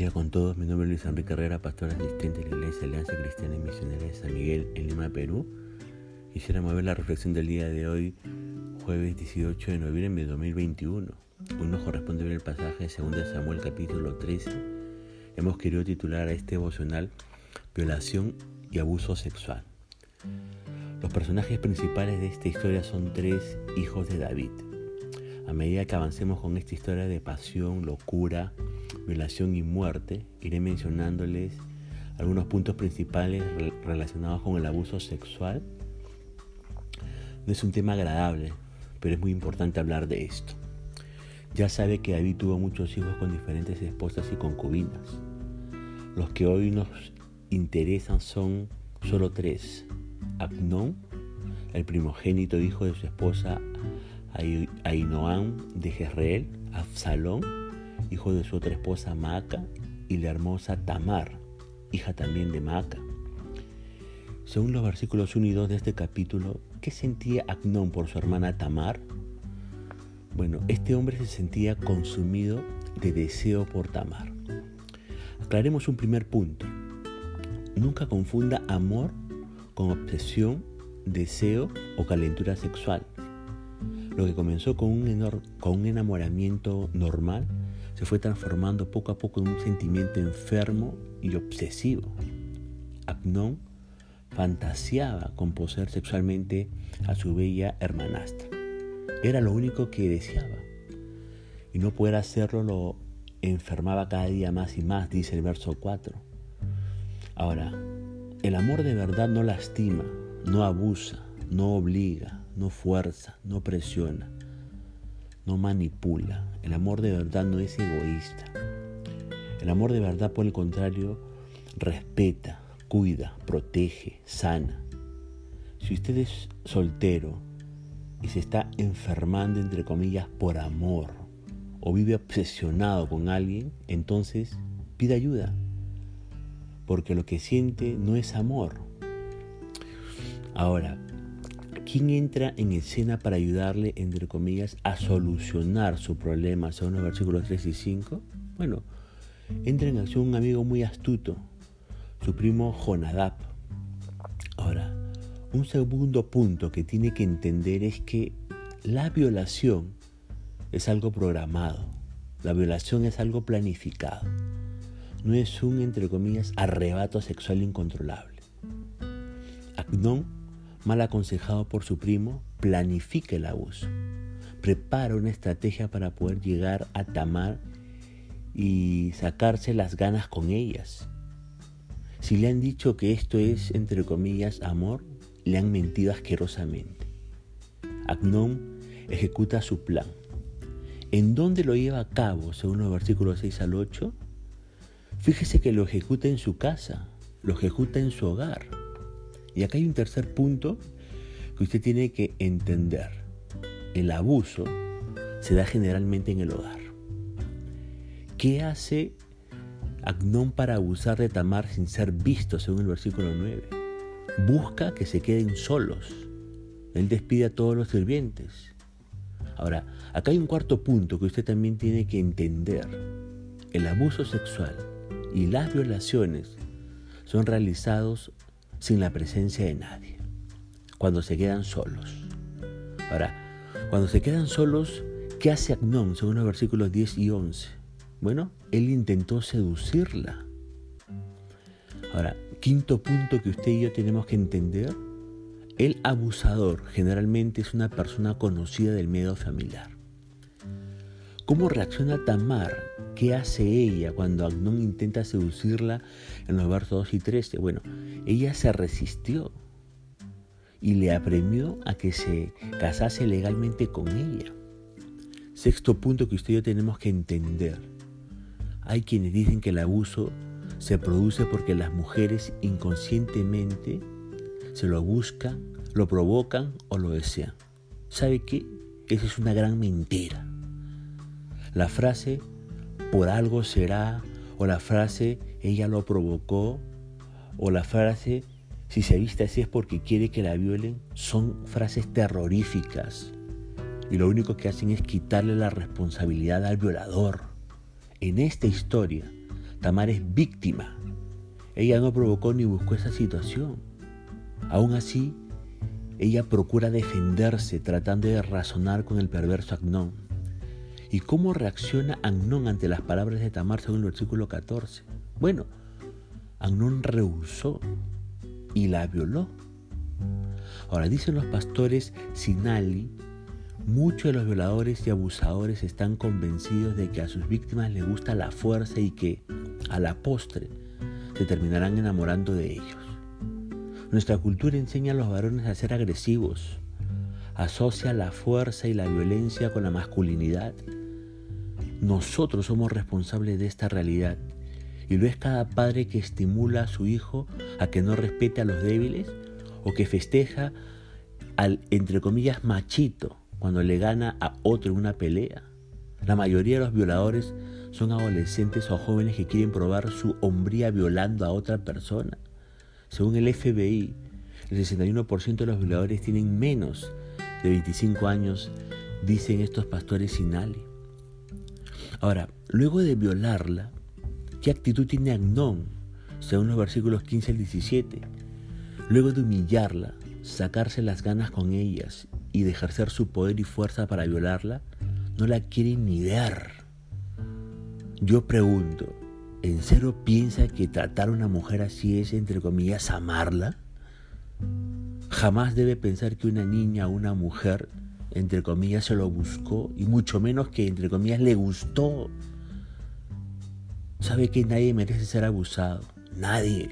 día con todos, mi nombre es Luis Enrique Herrera, pastor asistente de la Iglesia Alianza Cristiana y Misionera de San Miguel en Lima, Perú. Quisiera mover la reflexión del día de hoy, jueves 18 de noviembre de 2021. Hoy nos corresponde ver el pasaje de 2 Samuel capítulo 13. Hemos querido titular a este devocional Violación y abuso sexual. Los personajes principales de esta historia son tres hijos de David. A medida que avancemos con esta historia de pasión, locura, violación y muerte, iré mencionándoles algunos puntos principales relacionados con el abuso sexual. No es un tema agradable, pero es muy importante hablar de esto. Ya sabe que David tuvo muchos hijos con diferentes esposas y concubinas. Los que hoy nos interesan son solo tres. Abnón, el primogénito hijo de su esposa Ainoam de Jezreel, Absalón, hijo de su otra esposa Maaca, y la hermosa Tamar, hija también de Maaca. Según los versículos 1 y 2 de este capítulo, ¿qué sentía Acnón por su hermana Tamar? Bueno, este hombre se sentía consumido de deseo por Tamar. Aclaremos un primer punto. Nunca confunda amor con obsesión, deseo o calentura sexual. Lo que comenzó con un, con un enamoramiento normal se fue transformando poco a poco en un sentimiento enfermo y obsesivo. Abnón fantaseaba con poseer sexualmente a su bella hermanastra. Era lo único que deseaba. Y no poder hacerlo lo enfermaba cada día más y más, dice el verso 4. Ahora, el amor de verdad no lastima, no abusa, no obliga, no fuerza, no presiona no manipula. El amor de verdad no es egoísta. El amor de verdad, por el contrario, respeta, cuida, protege, sana. Si usted es soltero y se está enfermando, entre comillas, por amor, o vive obsesionado con alguien, entonces pida ayuda. Porque lo que siente no es amor. Ahora, ¿Quién entra en escena para ayudarle, entre comillas, a solucionar su problema, según los versículos 3 y 5? Bueno, entra en acción un amigo muy astuto, su primo Jonadab. Ahora, un segundo punto que tiene que entender es que la violación es algo programado, la violación es algo planificado, no es un, entre comillas, arrebato sexual incontrolable. Agnón mal aconsejado por su primo, planifica el abuso. Prepara una estrategia para poder llegar a Tamar y sacarse las ganas con ellas. Si le han dicho que esto es, entre comillas, amor, le han mentido asquerosamente. Agnón ejecuta su plan. ¿En dónde lo lleva a cabo, según los versículos 6 al 8? Fíjese que lo ejecuta en su casa, lo ejecuta en su hogar. Y acá hay un tercer punto que usted tiene que entender. El abuso se da generalmente en el hogar. ¿Qué hace Agnón para abusar de Tamar sin ser visto, según el versículo 9? Busca que se queden solos. Él despide a todos los sirvientes. Ahora, acá hay un cuarto punto que usted también tiene que entender. El abuso sexual y las violaciones son realizados sin la presencia de nadie, cuando se quedan solos. Ahora, cuando se quedan solos, ¿qué hace Agnón según los versículos 10 y 11? Bueno, él intentó seducirla. Ahora, quinto punto que usted y yo tenemos que entender, el abusador generalmente es una persona conocida del medio familiar. ¿Cómo reacciona Tamar? ¿Qué hace ella cuando Agnón intenta seducirla en los versos 2 y 13? Bueno, ella se resistió y le apremió a que se casase legalmente con ella. Sexto punto que usted y yo tenemos que entender. Hay quienes dicen que el abuso se produce porque las mujeres inconscientemente se lo buscan, lo provocan o lo desean. ¿Sabe qué? Esa es una gran mentira. La frase por algo será o la frase ella lo provocó o la frase si se viste así es porque quiere que la violen son frases terroríficas y lo único que hacen es quitarle la responsabilidad al violador. En esta historia, Tamar es víctima. Ella no provocó ni buscó esa situación. Aún así, ella procura defenderse tratando de razonar con el perverso Agnón. ¿Y cómo reacciona Agnón ante las palabras de Tamar según el versículo 14? Bueno, Agnón rehusó y la violó. Ahora dicen los pastores Sinali, muchos de los violadores y abusadores están convencidos de que a sus víctimas les gusta la fuerza y que, a la postre, se terminarán enamorando de ellos. Nuestra cultura enseña a los varones a ser agresivos, asocia la fuerza y la violencia con la masculinidad. Nosotros somos responsables de esta realidad y lo es cada padre que estimula a su hijo a que no respete a los débiles o que festeja al, entre comillas, machito cuando le gana a otro en una pelea. La mayoría de los violadores son adolescentes o jóvenes que quieren probar su hombría violando a otra persona. Según el FBI, el 61% de los violadores tienen menos de 25 años, dicen estos pastores Sinali. Ahora, luego de violarla, ¿Qué actitud tiene Agnón? Según los versículos 15 al 17. Luego de humillarla, sacarse las ganas con ellas y de ejercer su poder y fuerza para violarla, no la quiere ni ver. Yo pregunto, ¿en serio piensa que tratar a una mujer así es, entre comillas, amarla? Jamás debe pensar que una niña o una mujer, entre comillas, se lo buscó y mucho menos que, entre comillas, le gustó sabe que nadie merece ser abusado. Nadie.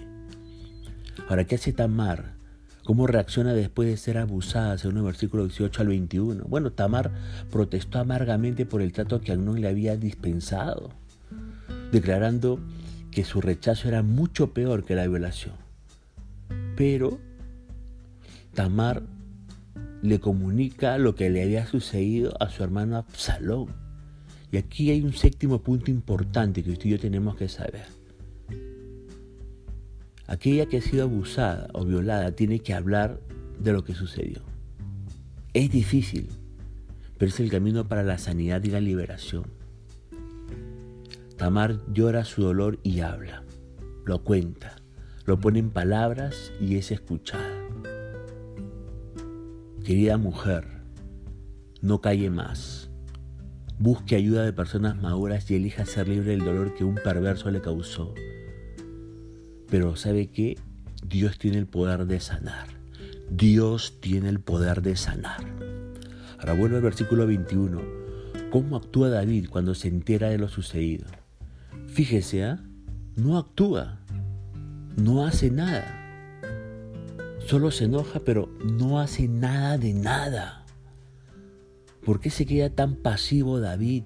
Ahora, ¿qué hace Tamar? ¿Cómo reacciona después de ser abusada, según el versículo 18 al 21? Bueno, Tamar protestó amargamente por el trato que Agnón le había dispensado, declarando que su rechazo era mucho peor que la violación. Pero Tamar le comunica lo que le había sucedido a su hermano Absalón. Y aquí hay un séptimo punto importante que usted y yo tenemos que saber. Aquella que ha sido abusada o violada tiene que hablar de lo que sucedió. Es difícil, pero es el camino para la sanidad y la liberación. Tamar llora su dolor y habla, lo cuenta, lo pone en palabras y es escuchada. Querida mujer, no calle más Busque ayuda de personas maduras y elija ser libre del dolor que un perverso le causó. Pero ¿sabe qué? Dios tiene el poder de sanar. Dios tiene el poder de sanar. Ahora vuelvo al versículo 21. ¿Cómo actúa David cuando se entera de lo sucedido? Fíjese, ¿ah? no actúa, no hace nada. Solo se enoja, pero no hace nada de nada. ¿Por qué se queda tan pasivo David?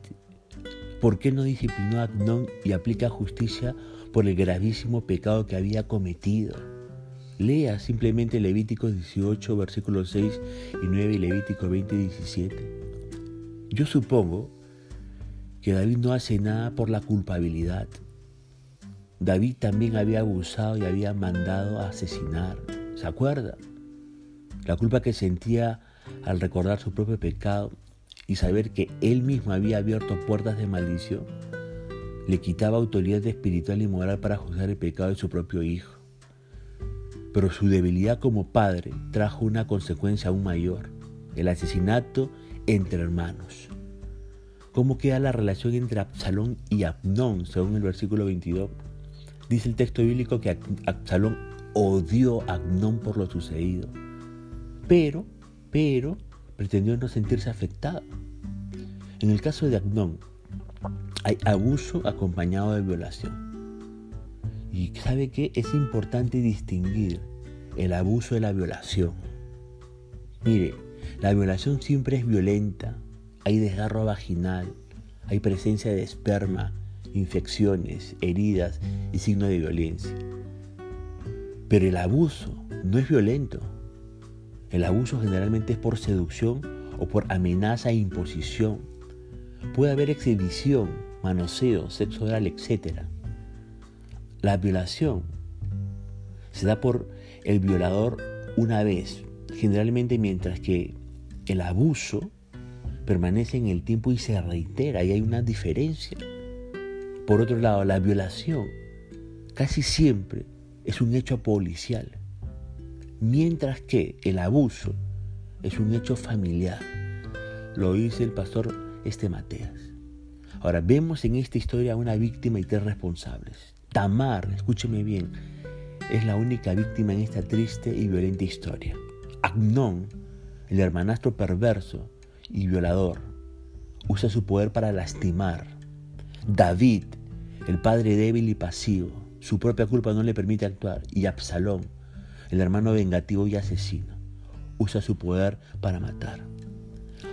¿Por qué no disciplinó a Agnón y aplica justicia por el gravísimo pecado que había cometido? Lea simplemente Levítico 18, versículos 6 y 9 y Levítico 20, 17. Yo supongo que David no hace nada por la culpabilidad. David también había abusado y había mandado a asesinar. ¿Se acuerda? La culpa que sentía al recordar su propio pecado y saber que él mismo había abierto puertas de maldición, le quitaba autoridad espiritual y moral para juzgar el pecado de su propio hijo. Pero su debilidad como padre trajo una consecuencia aún mayor, el asesinato entre hermanos. ¿Cómo queda la relación entre Absalón y Abnón, según el versículo 22? Dice el texto bíblico que Absalón odió a Abnón por lo sucedido. Pero, pero, pretendió no sentirse afectado. En el caso de Agnón, hay abuso acompañado de violación. Y sabe que es importante distinguir el abuso de la violación. Mire, la violación siempre es violenta. Hay desgarro vaginal, hay presencia de esperma, infecciones, heridas y signos de violencia. Pero el abuso no es violento. El abuso generalmente es por seducción o por amenaza e imposición. Puede haber exhibición, manoseo, sexo oral, etc. La violación se da por el violador una vez, generalmente mientras que el abuso permanece en el tiempo y se reitera y hay una diferencia. por otro lado, la violación casi siempre es un hecho policial, mientras que el abuso es un hecho familiar. Lo dice el pastor Este Mateas. Ahora, vemos en esta historia una víctima y tres responsables. Tamar, escúcheme bien, es la única víctima en esta triste y violenta historia. Agnón, el hermanastro perverso y violador, usa su poder para lastimar. David, el padre débil y pasivo, su propia culpa no le permite actuar. Y Absalón, el hermano vengativo y asesino, usa su poder para matar.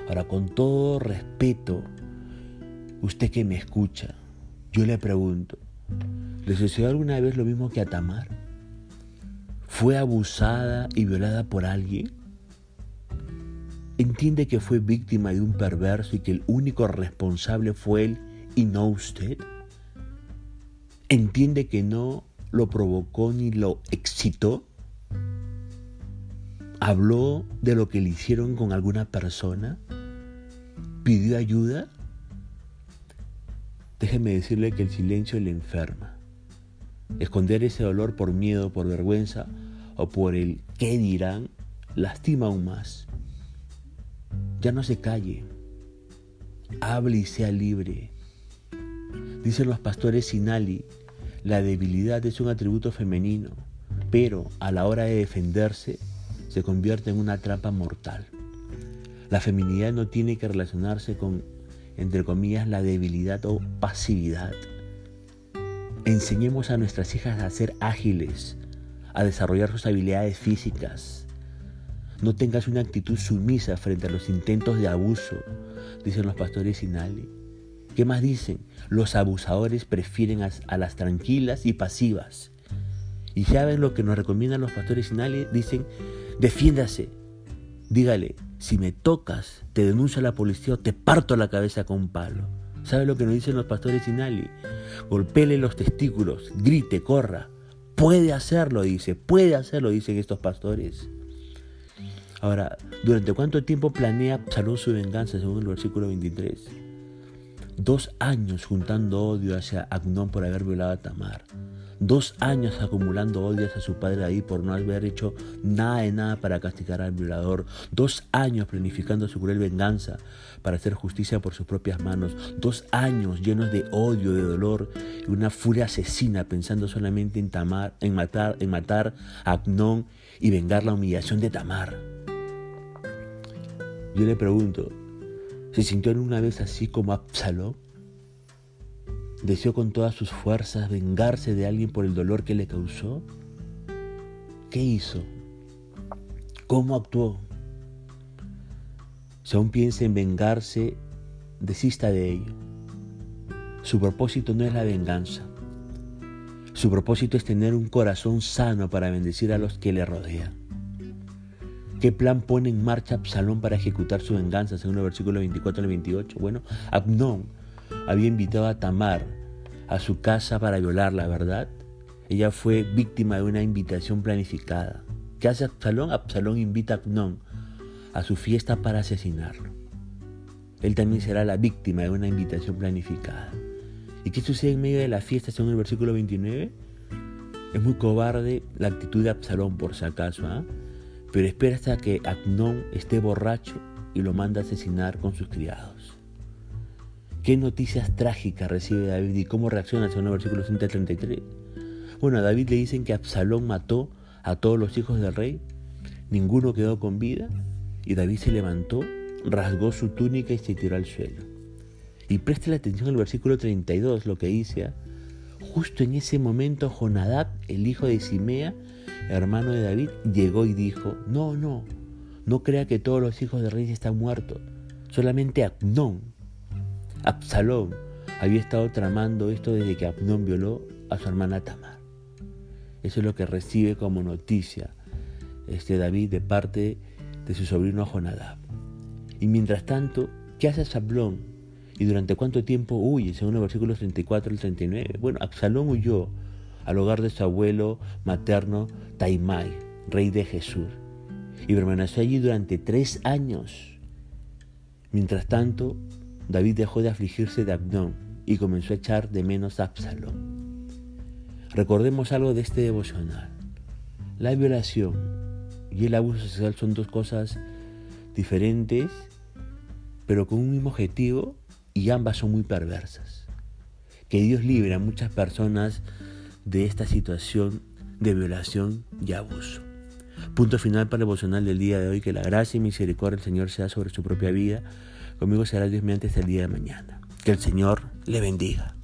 Ahora, con todo respeto, usted que me escucha, yo le pregunto, ¿le sucedió alguna vez lo mismo que a Tamar? ¿Fue abusada y violada por alguien? ¿Entiende que fue víctima de un perverso y que el único responsable fue él y no usted? ¿Entiende que no lo provocó ni lo excitó? ¿Habló de lo que le hicieron con alguna persona? ¿Pidió ayuda? Déjeme decirle que el silencio le enferma. Esconder ese dolor por miedo, por vergüenza o por el qué dirán, lastima aún más. Ya no se calle. Hable y sea libre. Dicen los pastores Sinali, la debilidad es un atributo femenino, pero a la hora de defenderse se convierte en una trampa mortal. La feminidad no tiene que relacionarse con, entre comillas, la debilidad o pasividad. Enseñemos a nuestras hijas a ser ágiles, a desarrollar sus habilidades físicas. No tengas una actitud sumisa frente a los intentos de abuso, dicen los pastores Sinali. ¿Qué más dicen? Los abusadores prefieren a, las tranquilas y pasivas. Y saben lo que nos recomiendan los pastores Sinali, dicen, defiéndase. Dígale, si me tocas, te denuncio a la policía o te parto la cabeza con un palo. ¿Sabe lo que nos dicen los pastores Sinali? Golpele los testículos, grite, corra. Puede hacerlo, dice, puede hacerlo, dicen estos pastores. Ahora, ¿durante cuánto tiempo planea Salón su venganza según el versículo 23? Dos años juntando odio hacia Agnón por haber violado a Tamar. Dos años acumulando odio hacia su padre ahí por no haber hecho nada de nada para castigar al violador. Dos años planificando su cruel venganza para hacer justicia por sus propias manos. Dos años llenos de odio, de dolor y una furia asesina pensando solamente en, Tamar, en, matar, en matar a Agnón y vengar la humillación de Tamar. Yo le pregunto, ¿se sintió en una vez así como Absalón? ¿Deseó con todas sus fuerzas vengarse de alguien por el dolor que le causó? ¿Qué hizo? ¿Cómo actuó? Si aún piensa en vengarse, desista de ello. Su propósito no es la venganza. Su propósito es tener un corazón sano para bendecir a los que le rodean. ¿Qué plan pone en marcha Absalón para ejecutar su venganza, según el versículo 24 al 28? Bueno, Abnón había invitado a Tamar a su casa para violarla, ¿verdad? Ella fue víctima de una invitación planificada. ¿Qué hace Absalón? Absalón invita a Abnón a su fiesta para asesinarlo. Él también será la víctima de una invitación planificada. ¿Y qué sucede en medio de la fiesta, según el versículo 29? Es muy cobarde la actitud de Absalón, por si acaso, ¿ah? Pero espera hasta que Acnón esté borracho y lo manda a asesinar con sus criados. ¿Qué noticias trágicas recibe David y cómo reacciona según el versículo 133? Bueno, a David le dicen que Absalón mató a todos los hijos del rey, ninguno quedó con vida, y David se levantó, rasgó su túnica y se tiró al suelo. Y preste la atención al versículo 32, lo que dice. Justo en ese momento Jonadab, el hijo de Simea, hermano de David, llegó y dijo, no, no, no crea que todos los hijos de rey están muertos, solamente Abnón. Absalón había estado tramando esto desde que Abnón violó a su hermana Tamar. Eso es lo que recibe como noticia este David de parte de su sobrino Jonadab. Y mientras tanto, ¿qué hace Absalón? ¿Y durante cuánto tiempo huye? Según los versículos 34 y 39. Bueno, Absalón huyó al hogar de su abuelo materno Taimai, rey de Jesús, y permaneció allí durante tres años. Mientras tanto, David dejó de afligirse de Abnón y comenzó a echar de menos a Absalón. Recordemos algo de este devocional. La violación y el abuso sexual son dos cosas diferentes, pero con un mismo objetivo y ambas son muy perversas. Que Dios libre a muchas personas de esta situación de violación y abuso. Punto final para el devocional del día de hoy. Que la gracia y misericordia del Señor sea sobre su propia vida. Conmigo será Dios mediante hasta el día de mañana. Que el Señor le bendiga.